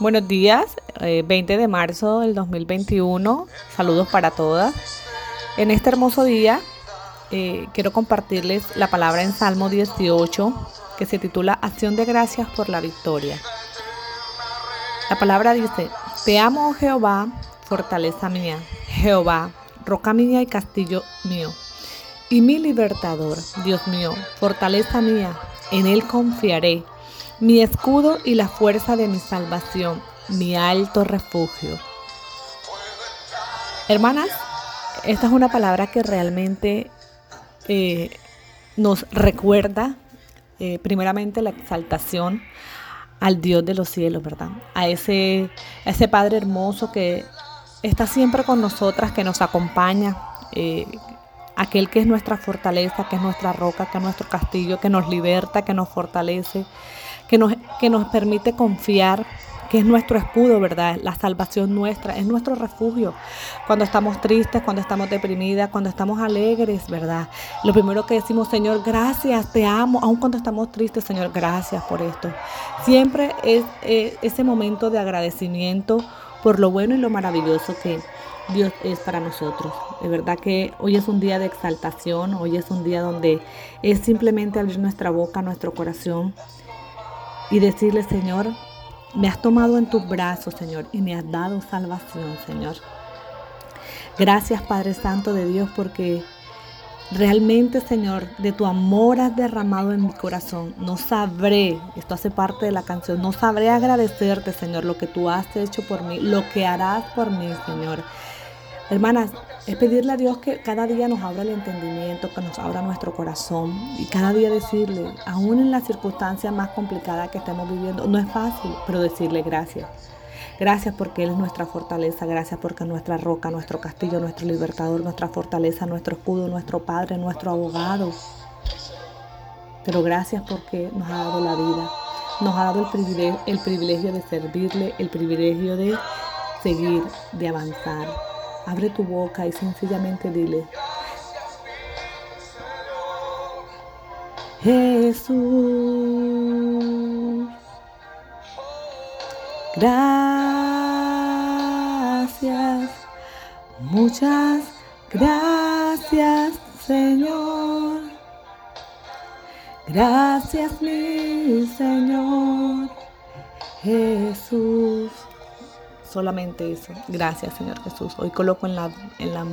Buenos días, 20 eh, de marzo del 2021. Saludos para todas. En este hermoso día eh, quiero compartirles la palabra en Salmo 18 que se titula Acción de gracias por la victoria. La palabra dice, Te amo, oh Jehová, fortaleza mía, Jehová, roca mía y castillo mío, y mi libertador, Dios mío, fortaleza mía, en él confiaré mi escudo y la fuerza de mi salvación, mi alto refugio. Hermanas, esta es una palabra que realmente eh, nos recuerda eh, primeramente la exaltación al Dios de los cielos, ¿verdad? A ese, ese Padre hermoso que está siempre con nosotras, que nos acompaña, eh, aquel que es nuestra fortaleza, que es nuestra roca, que es nuestro castillo, que nos liberta, que nos fortalece, que nos, que nos permite confiar, que es nuestro escudo, ¿verdad? La salvación nuestra, es nuestro refugio. Cuando estamos tristes, cuando estamos deprimidas, cuando estamos alegres, ¿verdad? Lo primero que decimos, Señor, gracias, te amo, aun cuando estamos tristes, Señor, gracias por esto. Siempre es ese momento de agradecimiento por lo bueno y lo maravilloso que Dios es para nosotros. De verdad que hoy es un día de exaltación, hoy es un día donde es simplemente abrir nuestra boca, nuestro corazón y decirle, Señor, me has tomado en tus brazos, Señor, y me has dado salvación, Señor. Gracias, Padre Santo de Dios, porque realmente, Señor, de tu amor has derramado en mi corazón. No sabré, esto hace parte de la canción, no sabré agradecerte, Señor, lo que tú has hecho por mí, lo que harás por mí, Señor. Hermanas, es pedirle a Dios que cada día nos abra el entendimiento, que nos abra nuestro corazón y cada día decirle, aún en las circunstancias más complicadas que estemos viviendo, no es fácil, pero decirle gracias. Gracias porque Él es nuestra fortaleza, gracias porque es nuestra roca, nuestro castillo, nuestro libertador, nuestra fortaleza, nuestro escudo, nuestro Padre, nuestro abogado. Pero gracias porque nos ha dado la vida, nos ha dado el privilegio, el privilegio de servirle, el privilegio de seguir, de avanzar. Abre tu boca y sencillamente dile, Jesús, gracias, muchas gracias Señor, gracias mi Señor Jesús solamente eso. Gracias, Señor Jesús. Hoy coloco en, la, en, la,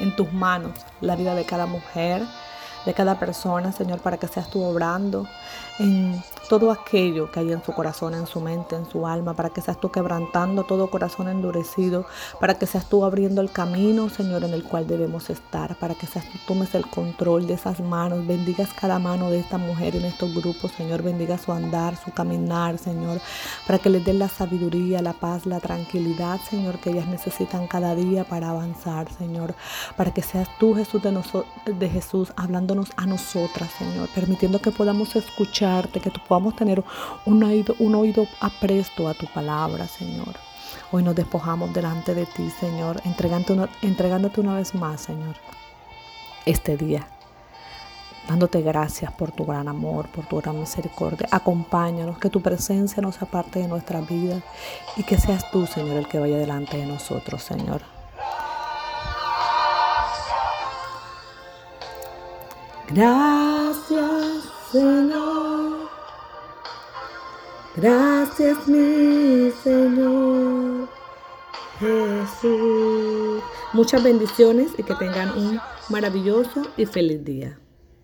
en tus manos la vida de cada mujer, de cada persona, Señor, para que seas tú obrando en todo aquello que hay en su corazón, en su mente, en su alma, para que seas tú quebrantando todo corazón endurecido, para que seas tú abriendo el camino, Señor, en el cual debemos estar, para que seas tú tomes el control de esas manos, bendigas cada mano de esta mujer en estos grupos, Señor, bendiga su andar, su caminar, Señor, para que les den la sabiduría, la paz, la tranquilidad, Señor, que ellas necesitan cada día para avanzar, Señor, para que seas tú, Jesús de, de Jesús, hablándonos a nosotras, Señor, permitiendo que podamos escucharte, que tú puedas A tener un oído, un oído apresto a tu palabra, Señor. Hoy nos despojamos delante de ti, Señor, entregándote una vez más, Señor, este día. Dándote gracias por tu gran amor, por tu gran misericordia. Acompáñanos, que tu presencia no sea parte de nuestra vida y que seas tú, Señor, el que vaya delante de nosotros, Señor. Gracias, Señor. Gracias mi Señor Jesús. Muchas bendiciones y que tengan un maravilloso y feliz día.